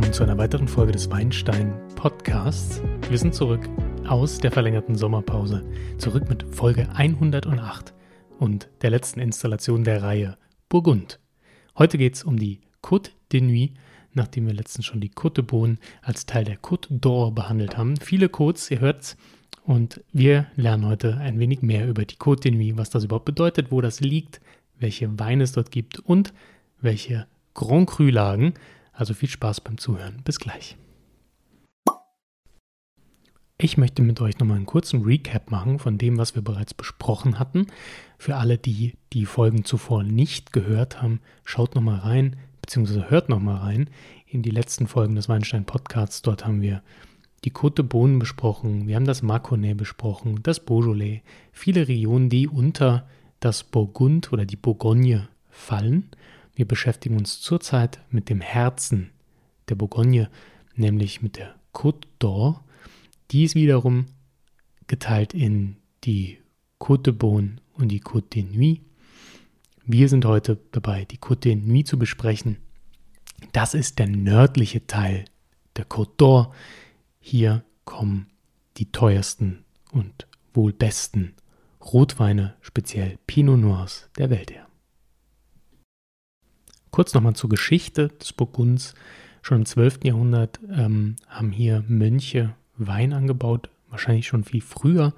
willkommen zu einer weiteren Folge des Weinstein Podcasts. Wir sind zurück aus der verlängerten Sommerpause, zurück mit Folge 108 und der letzten Installation der Reihe Burgund. Heute geht es um die Côte de Nuit, nachdem wir letztens schon die Côte de Beaune als Teil der Côte d'Or behandelt haben. Viele Côtes, ihr hört's, und wir lernen heute ein wenig mehr über die Côte de Nuit, was das überhaupt bedeutet, wo das liegt, welche Weine es dort gibt und welche Grand Cru-Lagen. Also viel Spaß beim Zuhören. Bis gleich. Ich möchte mit euch nochmal einen kurzen Recap machen von dem, was wir bereits besprochen hatten. Für alle, die die Folgen zuvor nicht gehört haben, schaut nochmal rein, beziehungsweise hört nochmal rein in die letzten Folgen des Weinstein Podcasts. Dort haben wir die Côte Beaune besprochen, wir haben das Mâconnais besprochen, das Beaujolais, viele Regionen, die unter das Burgund oder die Bourgogne fallen. Wir beschäftigen uns zurzeit mit dem Herzen der Bourgogne, nämlich mit der Côte d'Or. Die ist wiederum geteilt in die Côte de Beaune und die Côte de Nuit. Wir sind heute dabei, die Côte de Nuit zu besprechen. Das ist der nördliche Teil der Côte d'Or. Hier kommen die teuersten und wohl besten Rotweine, speziell Pinot Noirs der Welt her. Kurz nochmal zur Geschichte des Burgunds. Schon im 12. Jahrhundert ähm, haben hier Mönche Wein angebaut, wahrscheinlich schon viel früher,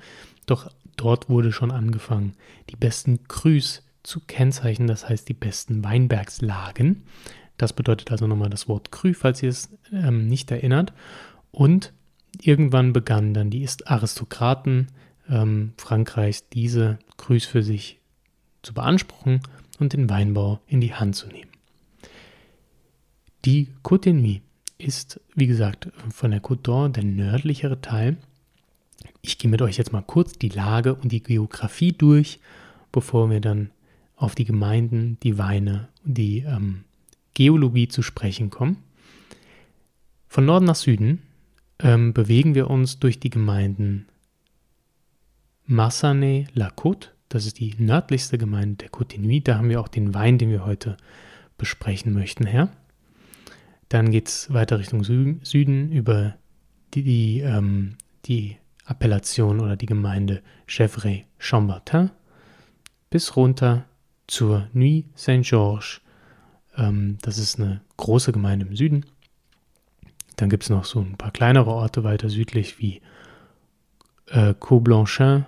doch dort wurde schon angefangen, die besten Crus zu kennzeichnen, das heißt die besten Weinbergslagen. Das bedeutet also nochmal das Wort Cru, falls ihr es ähm, nicht erinnert. Und irgendwann begannen dann die Aristokraten ähm, Frankreichs, diese Crus für sich zu beanspruchen und den Weinbau in die Hand zu nehmen. Die Côte de Nuit ist, wie gesagt, von der Côte d'Or der nördlichere Teil. Ich gehe mit euch jetzt mal kurz die Lage und die Geografie durch, bevor wir dann auf die Gemeinden, die Weine und die ähm, Geologie zu sprechen kommen. Von Norden nach Süden ähm, bewegen wir uns durch die Gemeinden Massanet-la-Côte, das ist die nördlichste Gemeinde der Côte de Nuit. Da haben wir auch den Wein, den wir heute besprechen möchten, her. Dann geht es weiter Richtung Süden über die, die, ähm, die Appellation oder die Gemeinde Chevray-Chambertin bis runter zur Nuit Saint-Georges. Ähm, das ist eine große Gemeinde im Süden. Dann gibt es noch so ein paar kleinere Orte weiter südlich wie äh, Coublanchin.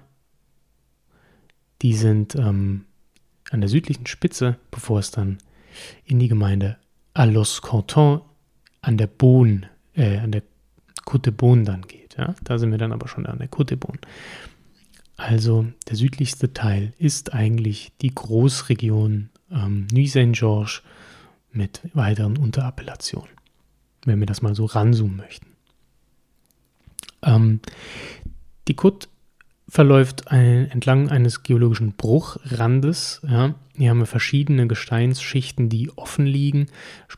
Die sind ähm, an der südlichen Spitze, bevor es dann in die Gemeinde Alos Cantons an der Bohn, äh, an der de Beaune dann geht. Ja? Da sind wir dann aber schon an der de Beaune. Also der südlichste Teil ist eigentlich die Großregion ähm, Nuit Saint-Georges mit weiteren Unterappellationen, wenn wir das mal so ranzoomen möchten. Ähm, die Côte verläuft ein, entlang eines geologischen Bruchrandes. Ja. Hier haben wir verschiedene Gesteinsschichten, die offen liegen.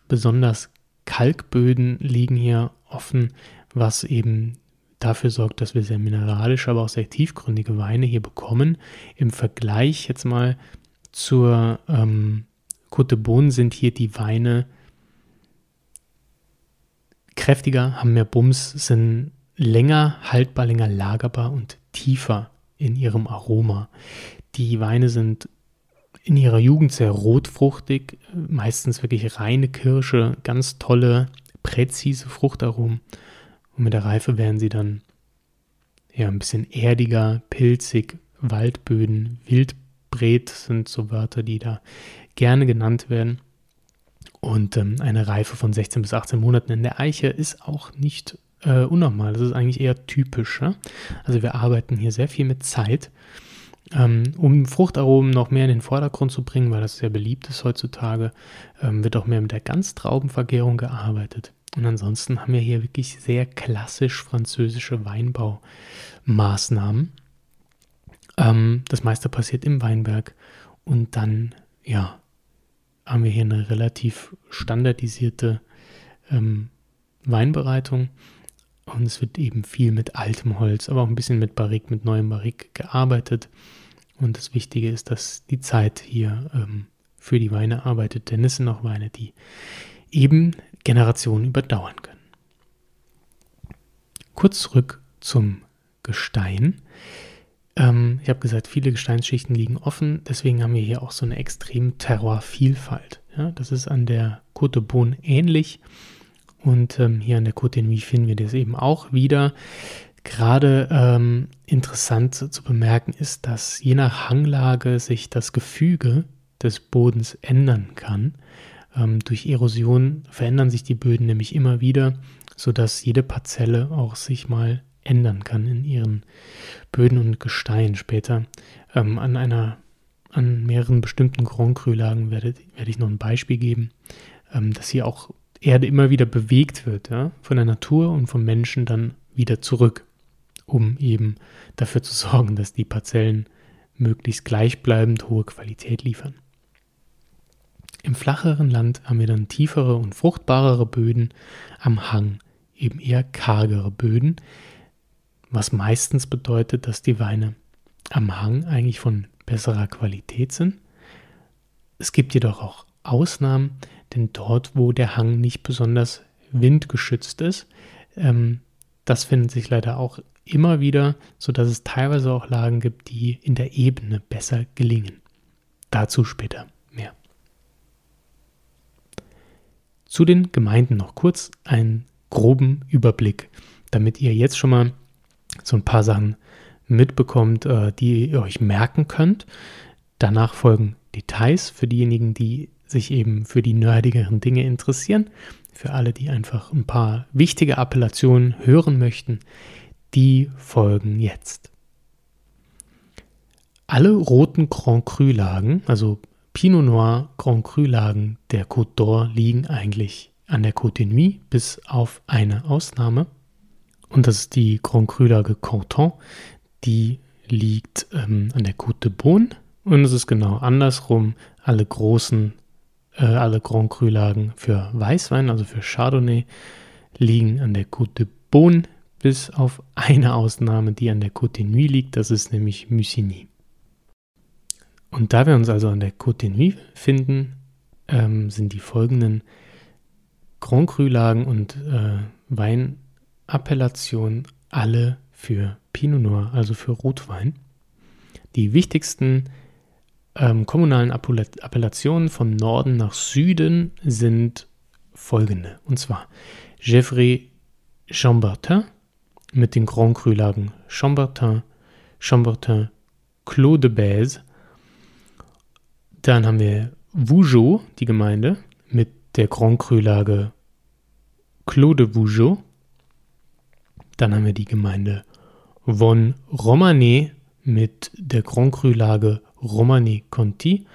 Besonders Kalkböden liegen hier offen, was eben dafür sorgt, dass wir sehr mineralische, aber auch sehr tiefgründige Weine hier bekommen. Im Vergleich jetzt mal zur ähm, Côte Beaune sind hier die Weine kräftiger, haben mehr Bums, sind länger haltbar, länger lagerbar und tiefer in ihrem Aroma. Die Weine sind in ihrer Jugend sehr rotfruchtig, meistens wirklich reine Kirsche, ganz tolle, präzise Fruchtaromen. Und mit der Reife werden sie dann ja ein bisschen erdiger, pilzig, Waldböden, Wildbret sind so Wörter, die da gerne genannt werden. Und ähm, eine Reife von 16 bis 18 Monaten in der Eiche ist auch nicht äh, unnormal. Das ist eigentlich eher typisch. Ja? Also wir arbeiten hier sehr viel mit Zeit um Fruchtaromen noch mehr in den Vordergrund zu bringen, weil das sehr beliebt ist heutzutage, ähm, wird auch mehr mit der Ganztraubenvergärung gearbeitet. Und ansonsten haben wir hier wirklich sehr klassisch französische Weinbaumaßnahmen. Ähm, das meiste passiert im Weinberg und dann, ja, haben wir hier eine relativ standardisierte ähm, Weinbereitung und es wird eben viel mit altem Holz, aber auch ein bisschen mit Barrik, mit neuem Barrik gearbeitet. Und das Wichtige ist, dass die Zeit hier ähm, für die Weine arbeitet, denn es sind auch Weine, die eben Generationen überdauern können. Kurz zurück zum Gestein. Ähm, ich habe gesagt, viele Gesteinsschichten liegen offen, deswegen haben wir hier auch so eine extreme Terroir-Vielfalt. Ja, das ist an der Côte de Beaune ähnlich und ähm, hier an der Nuit finden wir das eben auch wieder. Gerade ähm, interessant zu bemerken ist, dass je nach Hanglage sich das Gefüge des Bodens ändern kann. Ähm, durch Erosion verändern sich die Böden nämlich immer wieder, sodass jede Parzelle auch sich mal ändern kann in ihren Böden und Gestein später. Ähm, an einer, an mehreren bestimmten Grand Cru-Lagen werde, werde ich noch ein Beispiel geben, ähm, dass hier auch Erde immer wieder bewegt wird, ja, von der Natur und vom Menschen dann wieder zurück, um eben dafür zu sorgen, dass die Parzellen möglichst gleichbleibend hohe Qualität liefern. Im flacheren Land haben wir dann tiefere und fruchtbarere Böden, am Hang eben eher kargere Böden, was meistens bedeutet, dass die Weine am Hang eigentlich von besserer Qualität sind. Es gibt jedoch auch Ausnahmen, denn dort, wo der Hang nicht besonders windgeschützt ist, ähm, das findet sich leider auch immer wieder, sodass es teilweise auch Lagen gibt, die in der Ebene besser gelingen. Dazu später mehr. Zu den Gemeinden noch kurz einen groben Überblick, damit ihr jetzt schon mal so ein paar Sachen mitbekommt, äh, die ihr euch merken könnt. Danach folgen Details für diejenigen, die sich eben für die nerdigeren Dinge interessieren. Für alle, die einfach ein paar wichtige Appellationen hören möchten, die folgen jetzt. Alle roten Grand Cru-Lagen, also Pinot Noir Grand Cru-Lagen der Côte d'Or, liegen eigentlich an der Côte de Nuit, bis auf eine Ausnahme. Und das ist die Grand Cru-Lage Canton. Die liegt ähm, an der Côte de Beaune. Und es ist genau andersrum. Alle großen äh, alle Grand Cru-Lagen für Weißwein, also für Chardonnay, liegen an der Côte de Beaune, bis auf eine Ausnahme, die an der Côte de Nuit liegt, das ist nämlich Musigny. Und da wir uns also an der Côte de Nuit finden, ähm, sind die folgenden Grand Cru-Lagen und äh, Weinappellationen alle für Pinot Noir, also für Rotwein. Die wichtigsten ähm, kommunalen Appellationen vom Norden nach Süden sind folgende. Und zwar Gevrey Chambertin mit den Grand Cru-Lagen Chambertin, Chambertin, Clos de Bèze. Dann haben wir Vougeot, die Gemeinde, mit der Grand Cru-Lage Clos de Vougeot. Dann haben wir die Gemeinde Von Romanée mit der Grand Cru-Lage Romani Conti,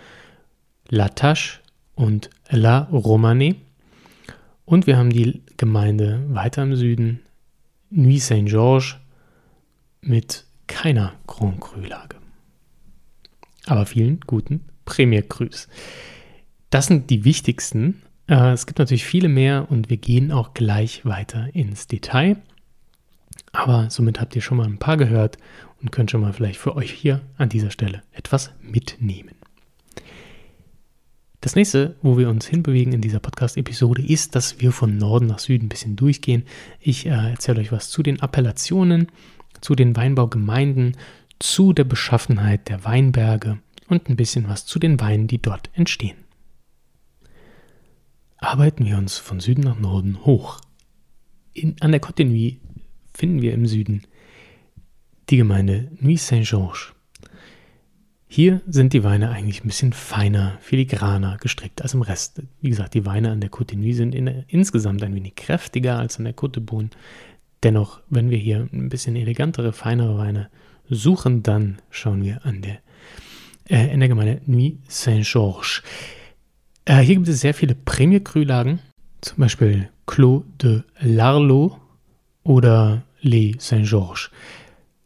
La Tache und La Romane. Und wir haben die Gemeinde weiter im Süden, Nuit Saint-Georges, mit keiner Grand Cru-Lage. Aber vielen guten Premier Crus. Das sind die wichtigsten. Äh, es gibt natürlich viele mehr und wir gehen auch gleich weiter ins Detail. Aber somit habt ihr schon mal ein paar gehört und könnt schon mal vielleicht für euch hier an dieser Stelle etwas mitnehmen. Das nächste, wo wir uns hinbewegen in dieser Podcast-Episode, ist, dass wir von Norden nach Süden ein bisschen durchgehen. Ich äh, erzähle euch was zu den Appellationen, zu den Weinbaugemeinden, zu der Beschaffenheit der Weinberge und ein bisschen was zu den Weinen, die dort entstehen. Arbeiten wir uns von Süden nach Norden hoch. In, an der Nuit finden wir im Süden die Gemeinde Nuit Saint-Georges. Hier sind die Weine eigentlich ein bisschen feiner, filigraner gestrickt als im Rest. Wie gesagt, die Weine an der Côte de Nuit sind in, insgesamt ein wenig kräftiger als an der Côte de. Dennoch, wenn wir hier ein bisschen elegantere, feinere Weine suchen, dann schauen wir an der, äh, in der Gemeinde Nuit Saint-Georges. Äh, hier gibt es sehr viele Premier Cru-Lagen, zum Beispiel Clos de Larlot oder Les Saint-Georges.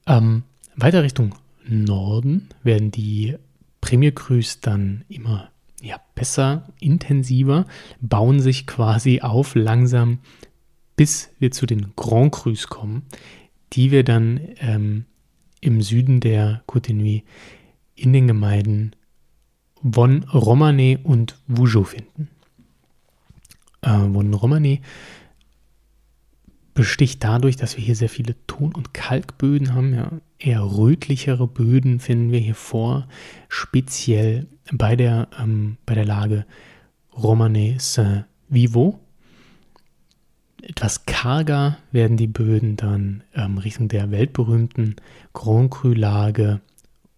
Ähm, weiter Richtung Norden werden die Premier Crus dann immer ja, besser, intensiver, bauen sich quasi auf langsam, bis wir zu den Grand Crus kommen, die wir dann ähm, im Süden der Côte in den Gemeinden Von Romanée und Vougeot finden. äh, von Romane besticht dadurch, dass wir hier sehr viele Ton- und Kalkböden haben. Ja. Eher rötlichere Böden finden wir hier vor, speziell bei der, ähm, bei der Lage Romane Saint-Vivo. Etwas karger werden die Böden dann ähm, Richtung der weltberühmten Grand Cru-Lage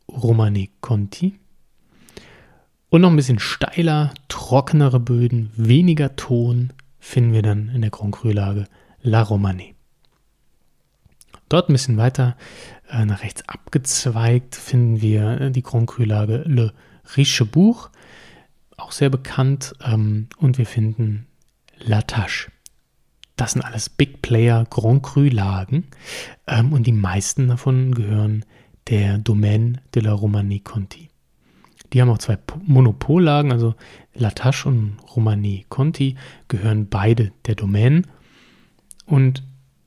Romane Conti. Und noch ein bisschen steiler, trockenere Böden, weniger Ton finden wir dann in der Grand Cru-Lage La Romane. Dort ein bisschen weiter äh, nach rechts abgezweigt finden wir äh, die Grand Cru-Lage Le Richebourg, auch sehr bekannt. Ähm, und wir finden La Tache. Das sind alles Big Player Grand Cru-Lagen ähm, und die meisten davon gehören der Domaine de la Romanie Conti. Die haben auch zwei Monopollagen, also La Tache und Romanie Conti gehören beide der Domaine und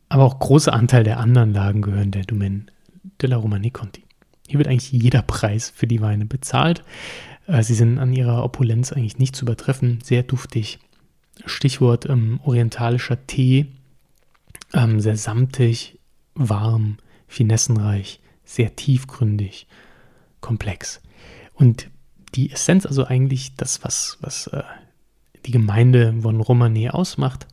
aber auch große Anteil der anderen Lagen gehören der Domaine de la Romanie Conti. Hier wird eigentlich jeder Preis für die Weine bezahlt. Äh, sie sind an ihrer Opulenz eigentlich nicht zu übertreffen, sehr duftig, Stichwort ähm, orientalischer Tee, ähm, sehr samtig, warm, finessenreich, sehr tiefgründig, komplex. Und die Essenz, also eigentlich das, was, was äh, die Gemeinde von Romane ausmacht,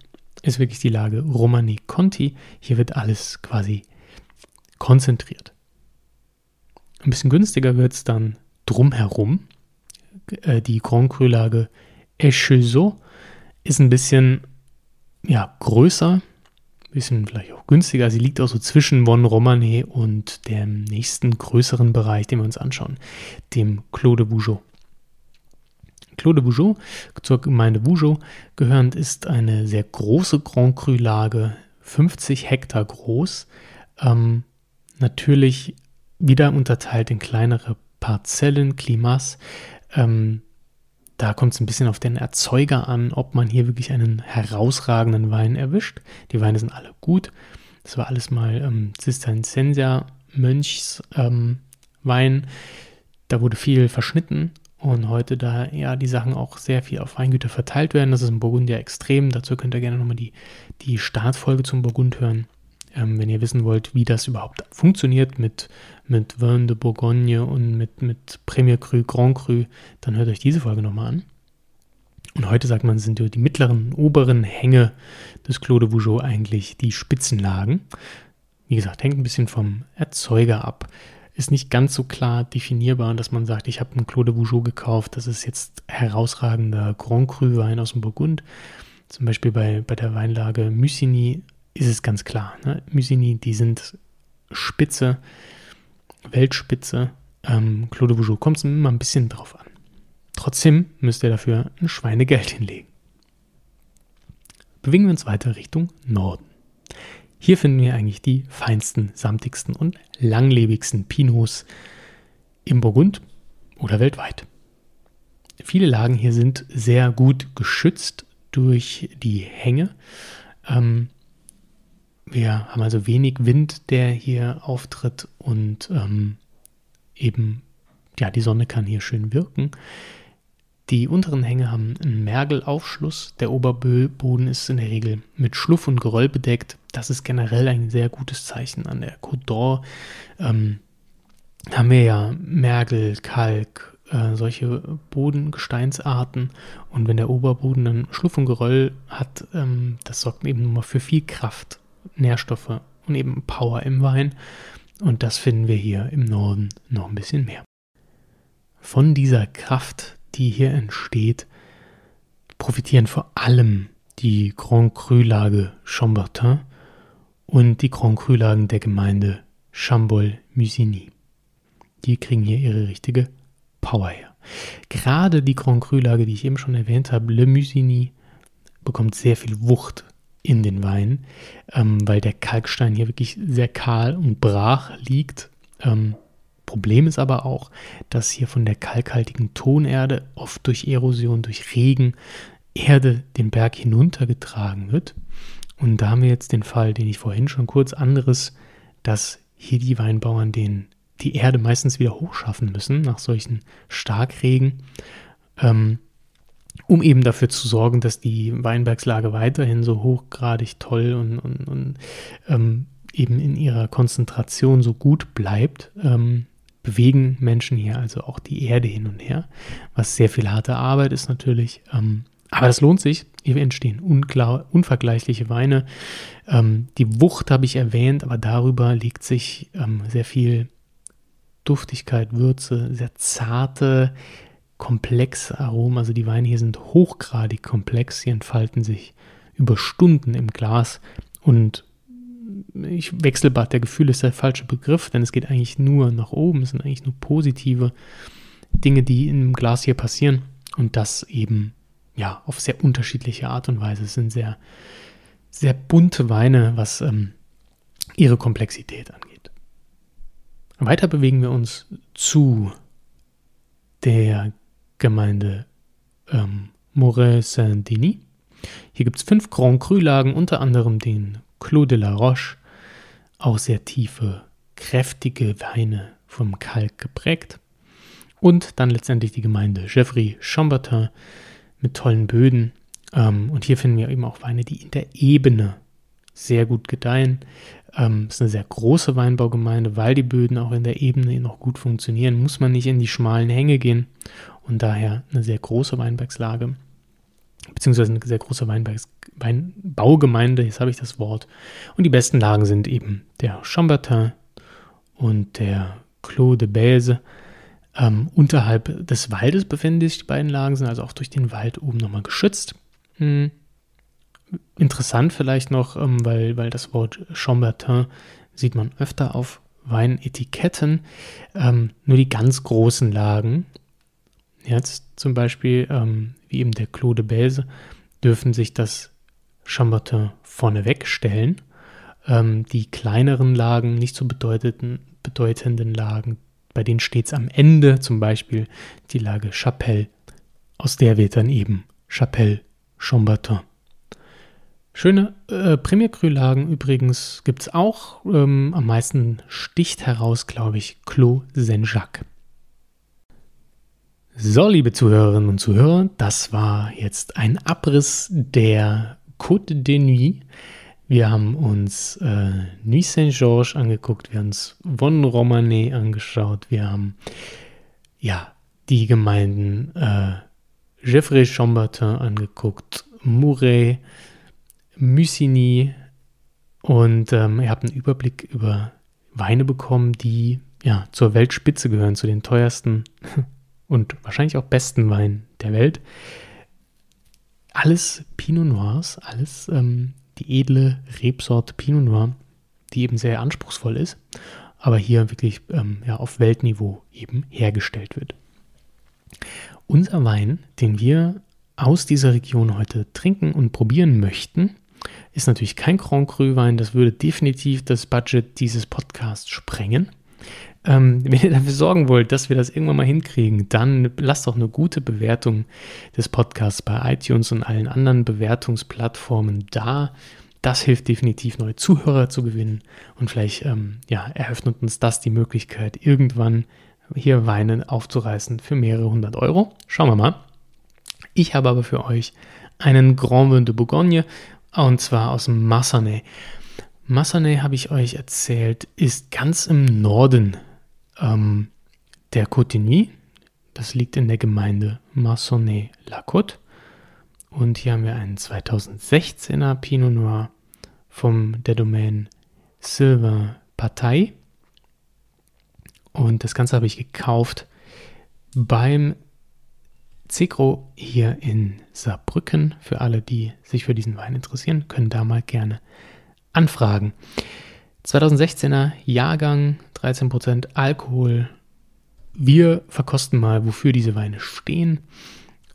ist wirklich die Lage Romane Conti. Hier wird alles quasi konzentriert. Ein bisschen günstiger wird es dann drumherum. Äh, die Grand Cru-Lage Echezeau ist ein bisschen ja, größer, ein bisschen vielleicht auch günstiger. Sie liegt auch so zwischen Von Romane und dem nächsten größeren Bereich, den wir uns anschauen, dem Clos de Bougeot. Clos de Bougeot, zur Gemeinde Bougeot gehörend, ist eine sehr große Grand Cru-Lage, 50 Hektar groß. Ähm, natürlich wieder unterteilt in kleinere Parzellen, Klimas. Ähm, da kommt es ein bisschen auf den Erzeuger an, ob man hier wirklich einen herausragenden Wein erwischt. Die Weine sind alle gut. Das war alles mal ähm, Zisterzienser Mönchs ähm. Da wurde viel verschnitten und heute, da ja die Sachen auch sehr viel auf Weingüter verteilt werden, das ist in Burgund ja extrem. Dazu könnt ihr gerne nochmal die, die Startfolge zum Burgund hören. Ähm, wenn ihr wissen wollt, wie das überhaupt funktioniert mit, mit Vin de Bourgogne und mit, mit Premier Cru, Grand Cru, dann hört euch diese Folge nochmal an. Und heute sagt man, sind die mittleren, oberen Hänge des Clos de Vougeot eigentlich die Spitzenlagen. Wie gesagt, hängt ein bisschen vom Erzeuger ab. Ist nicht ganz so klar definierbar, dass man sagt, ich habe einen Clos de Vougeot gekauft, das ist jetzt herausragender Grand Cru Wein aus dem Burgund. Zum Beispiel bei, bei der Weinlage Musigny ist es ganz klar. Ne? Musigny, die sind Spitze, Weltspitze. Ähm, Claude Bougeot kommt es immer ein bisschen drauf an. Trotzdem müsst ihr dafür ein Schweinegeld hinlegen. Bewegen wir uns weiter Richtung Norden. Hier finden wir eigentlich die feinsten, samtigsten und langlebigsten Pinots im Burgund oder weltweit. Viele Lagen hier sind sehr gut geschützt durch die Hänge. Ähm, wir haben also wenig Wind, der hier auftritt und ähm, eben, ja, die Sonne kann hier schön wirken. Die unteren Hänge haben einen Mergelaufschluss. Der Oberboden ist in der Regel mit Schluff und Geröll bedeckt. Das ist generell ein sehr gutes Zeichen. An der Côte d'Or ähm, haben wir ja Mergel, Kalk, äh, solche Bodengesteinsarten. Und wenn der Oberboden dann Schluff und Geröll hat, ähm, das sorgt eben nur für viel Kraft Nährstoffe und eben Power im Wein. Und das finden wir hier im Norden noch ein bisschen mehr. Von dieser Kraft, die hier entsteht, profitieren vor allem die Grand Cru-Lage Chambertin und die Grand Cru-Lagen der Gemeinde Chambol-Musigny. Die kriegen hier ihre richtige Power her. Gerade die Grand Cru-Lage, die ich eben schon erwähnt habe, Le Musigny, bekommt sehr viel Wucht in den Wein, ähm, weil der Kalkstein hier wirklich sehr kahl und brach liegt. Ähm, Problem ist aber auch, dass hier von der kalkhaltigen Tonerde oft durch Erosion, durch Regen, Erde den Berg hinuntergetragen wird. Und da haben wir jetzt den Fall, den ich vorhin schon kurz anderes, dass hier die Weinbauern den, die Erde meistens wieder hochschaffen müssen nach solchen Starkregen. Ähm, um eben dafür zu sorgen, dass die Weinbergslage weiterhin so hochgradig toll und, und, und ähm, eben in ihrer Konzentration so gut bleibt, ähm, bewegen Menschen hier also auch die Erde hin und her, was sehr viel harte Arbeit ist natürlich. Ähm, aber das lohnt sich. Hier entstehen unklar, unvergleichliche Weine. Ähm, die Wucht habe ich erwähnt, aber darüber legt sich ähm, sehr viel Duftigkeit, Würze, sehr zarte, komplexe Aromen. Also die Weine hier sind hochgradig komplex. Sie entfalten sich über Stunden im Glas und ich Wechselbad der Gefühle ist der falsche Begriff, denn es geht eigentlich nur nach oben. Es sind eigentlich nur positive Dinge, die im Glas hier passieren und das eben ja auf sehr unterschiedliche Art und Weise. Es sind sehr sehr bunte Weine, was ähm, ihre Komplexität angeht. Weiter bewegen wir uns zu der Gemeinde ähm, Moret Saint-Denis. Hier gibt es fünf Grand Cru-Lagen, unter anderem den Clos de la Roche, auch sehr tiefe, kräftige Weine vom Kalk geprägt. Und dann letztendlich die Gemeinde Geoffrey Chambertin mit tollen Böden. Ähm, und hier finden wir eben auch Weine, die in der Ebene sehr gut gedeihen. Ähm, ist eine sehr große Weinbaugemeinde, weil die Böden auch in der Ebene noch gut funktionieren, muss man nicht in die schmalen Hänge gehen und daher eine sehr große Weinbergslage, beziehungsweise eine sehr große Weinbergs Weinbaugemeinde, jetzt habe ich das Wort. Und die besten Lagen sind eben der Chambertin und der Clos de Bèze. Ähm, unterhalb des Waldes befinden sich die beiden Lagen, sind also auch durch den Wald oben nochmal geschützt. Hm. Interessant vielleicht noch, ähm, weil, weil das Wort Chambertin sieht man öfter auf Weinetiketten. Ähm, nur die ganz großen Lagen, jetzt zum Beispiel ähm, wie eben der Clos de Bèze, dürfen sich das Chambertin vorneweg stellen. Ähm, die kleineren Lagen, nicht so bedeutenden, bedeutenden Lagen, bei denen steht es am Ende, zum Beispiel die Lage Chapelle, aus der wird dann eben Chapelle Chambertin. Schöne äh, Premier Cru-Lagen übrigens gibt es auch. Ähm, am meisten sticht heraus, glaube ich, Clos Saint-Jacques. So, liebe Zuhörerinnen und Zuhörer, das war jetzt ein Abriss der Côte de Nuit. Wir haben uns äh, Nuit Saint-Georges angeguckt, wir haben uns Von Romanée angeschaut, wir haben ja die Gemeinden äh, Geoffrey Chambertin angeguckt, Mouret, Musigny und ähm, ihr habt einen Überblick über Weine bekommen, die ja zur Weltspitze gehören, zu den teuersten und wahrscheinlich auch besten Weinen der Welt. Alles Pinot Noirs, alles ähm, die edle Rebsorte Pinot Noir, die eben sehr anspruchsvoll ist, aber hier wirklich ähm, ja, auf Weltniveau eben hergestellt wird. Unser Wein, den wir aus dieser Region heute trinken und probieren möchten, ist natürlich kein Grand Cru Wein. Das würde definitiv das Budget dieses Podcasts sprengen. Ähm, wenn ihr dafür sorgen wollt, dass wir das irgendwann mal hinkriegen, dann lasst doch eine gute Bewertung des Podcasts bei iTunes und allen anderen Bewertungsplattformen da. Das hilft definitiv, neue Zuhörer zu gewinnen und vielleicht ähm, ja, eröffnet uns das die Möglichkeit, irgendwann hier Weinen aufzureißen für mehrere hundert Euro. Schauen wir mal. Ich habe aber für euch einen Grand Vin de Bourgogne und zwar aus dem Massanet. Massanet, habe ich euch erzählt, ist ganz im Norden ähm, der Cotigny. Das liegt in der Gemeinde Massonnet-la-Côte. Und hier haben wir einen 2016er Pinot Noir vom der Domain Sylvain Partei. Und das Ganze habe ich gekauft beim Cegro hier in Saarbrücken. Für alle, die sich für diesen Wein interessieren, können da mal gerne anfragen. 2016er Jahrgang, 13% Alkohol. Wir verkosten mal, wofür diese Weine stehen,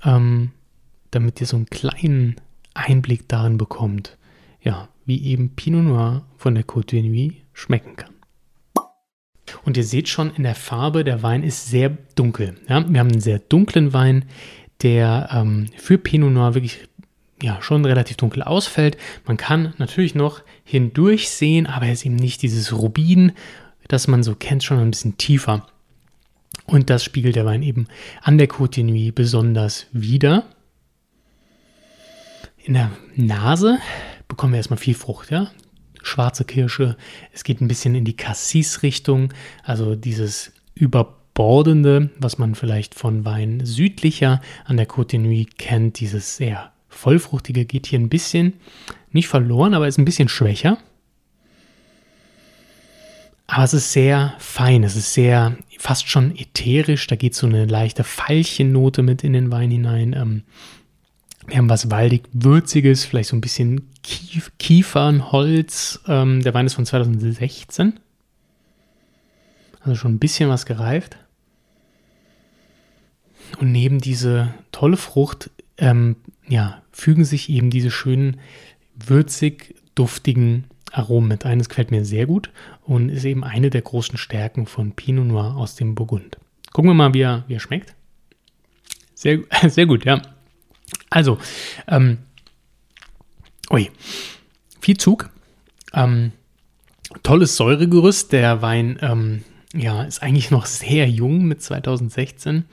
ähm, damit ihr so einen kleinen Einblick darin bekommt, ja, wie eben Pinot Noir von der Côte de Nuit schmecken kann. Und ihr seht schon in der Farbe, der Wein ist sehr dunkel. Ja? Wir haben einen sehr dunklen Wein, der ähm, für Pinot Noir wirklich ja, schon relativ dunkel ausfällt. Man kann natürlich noch hindurch sehen, aber er ist eben nicht dieses Rubin, das man so kennt, schon ein bisschen tiefer. Und das spiegelt der Wein eben an der Côte de Nuit besonders wider. In der Nase bekommen wir erstmal viel Frucht, ja. Schwarze Kirsche. Es geht ein bisschen in die Cassis-Richtung, also dieses überbordende, was man vielleicht von Wein südlicher an der Côte Nuit kennt, dieses sehr vollfruchtige geht hier ein bisschen nicht verloren, aber ist ein bisschen schwächer. Aber es ist sehr fein, es ist sehr fast schon ätherisch. Da geht so eine leichte Veilchennote mit in den Wein hinein. Ähm, wir haben was waldig würziges, vielleicht so ein bisschen Kief Kiefernholz. Ähm, der Wein ist von 2016. Also schon ein bisschen was gereift. Und neben diese tolle Frucht ähm, ja, fügen sich eben diese schönen würzig duftigen Aromen mit ein. Das gefällt mir sehr gut und ist eben eine der großen Stärken von Pinot Noir aus dem Burgund. Gucken wir mal, wie er, wie er schmeckt. Sehr, sehr gut, ja. Also, ähm, ui, viel Zug. Ähm, tolles Säuregerüst. Der Wein ähm, ja, ist eigentlich noch sehr jung mit 2016.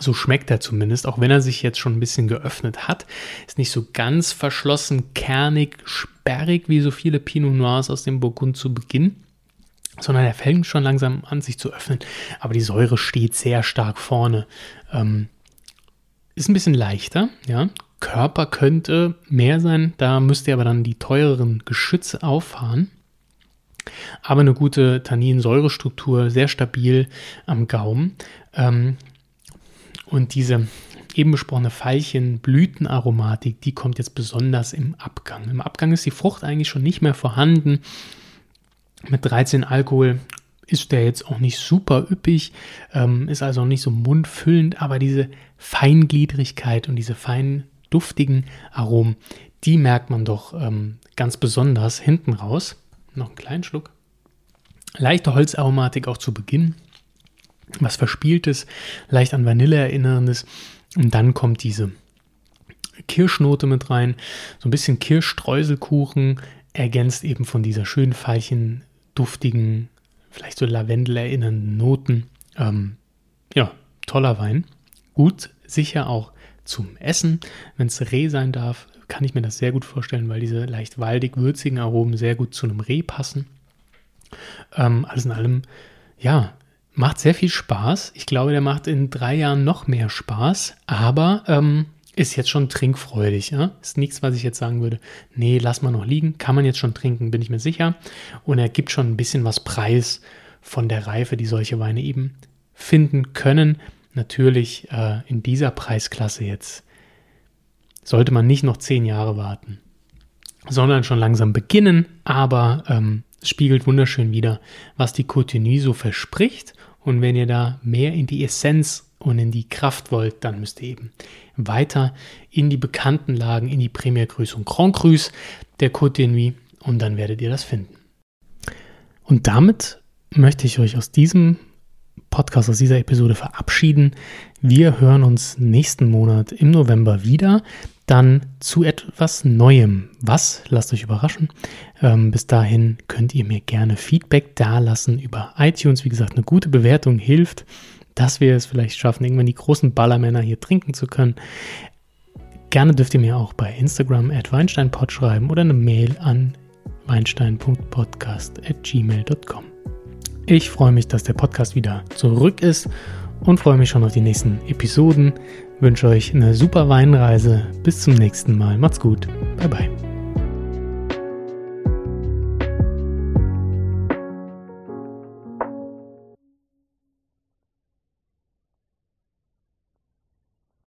So schmeckt er zumindest, auch wenn er sich jetzt schon ein bisschen geöffnet hat. Ist nicht so ganz verschlossen, kernig, sperrig wie so viele Pinot Noirs aus dem Burgund zu Beginn, sondern er fängt schon langsam an, sich zu öffnen. Aber die Säure steht sehr stark vorne. Ähm, ist ein bisschen leichter, ja. Körper könnte mehr sein, da müsst ihr aber dann die teureren Geschütze auffahren. Aber eine gute Tannin-Säurestruktur, sehr stabil am Gaumen. Ähm, und diese eben besprochene Veilchen-Blütenaromatik, die kommt jetzt besonders im Abgang. Im Abgang ist die Frucht eigentlich schon nicht mehr vorhanden. Mit 13 Alkohol ist der jetzt auch nicht super üppig, ähm, ist also nicht so mundfüllend, aber diese Feingliedrigkeit und diese feinen, duftigen Aromen, die merkt man doch ähm, ganz besonders hinten raus. Noch einen kleinen Schluck. Leichte Holzaromatik auch zu Beginn was Verspieltes, leicht an Vanille erinnerndes. Und dann kommt diese Kirschnote mit rein, so ein bisschen Kirschstreuselkuchen, ergänzt eben von dieser schönen, feichen, duftigen, vielleicht so Lavendel erinnernden Noten. Ähm, ja, toller Wein. Gut, sicher auch zum Essen. Wenn es Reh sein darf, kann ich mir das sehr gut vorstellen, weil diese leicht waldig würzigen Aromen sehr gut zu einem Reh passen. Ähm, alles in allem, ja, Macht sehr viel Spaß. Ich glaube, der macht in drei Jahren noch mehr Spaß, aber ähm, ist jetzt schon trinkfreudig. Ja? Ist nichts, was ich jetzt sagen würde, nee, lass mal noch liegen. Kann man jetzt schon trinken, bin ich mir sicher. Und er gibt schon ein bisschen was preis von der Reife, die solche Weine eben finden können. Natürlich äh, in dieser Preisklasse jetzt sollte man nicht noch zehn Jahre warten, sondern schon langsam beginnen, aber ähm, spiegelt wunderschön wieder, was die Cotigny so verspricht und wenn ihr da mehr in die Essenz und in die Kraft wollt, dann müsst ihr eben weiter in die bekannten Lagen, in die Premier und Grand Cru's der Côte de Nuit und dann werdet ihr das finden. Und damit möchte ich euch aus diesem Podcast, aus dieser Episode verabschieden. Wir hören uns nächsten Monat im November wieder dann zu etwas Neuem. Was? Lasst euch überraschen. Ähm, bis dahin könnt ihr mir gerne Feedback dalassen über iTunes. Wie gesagt, eine gute Bewertung hilft, dass wir es vielleicht schaffen, irgendwann die großen Ballermänner hier trinken zu können. Gerne dürft ihr mir auch bei Instagram at weinsteinpod schreiben oder eine Mail an weinstein.podcast at gmail.com. Ich freue mich, dass der Podcast wieder zurück ist und freue mich schon auf die nächsten Episoden. Wünsche euch eine super Weinreise. Bis zum nächsten Mal. Macht's gut. Bye bye.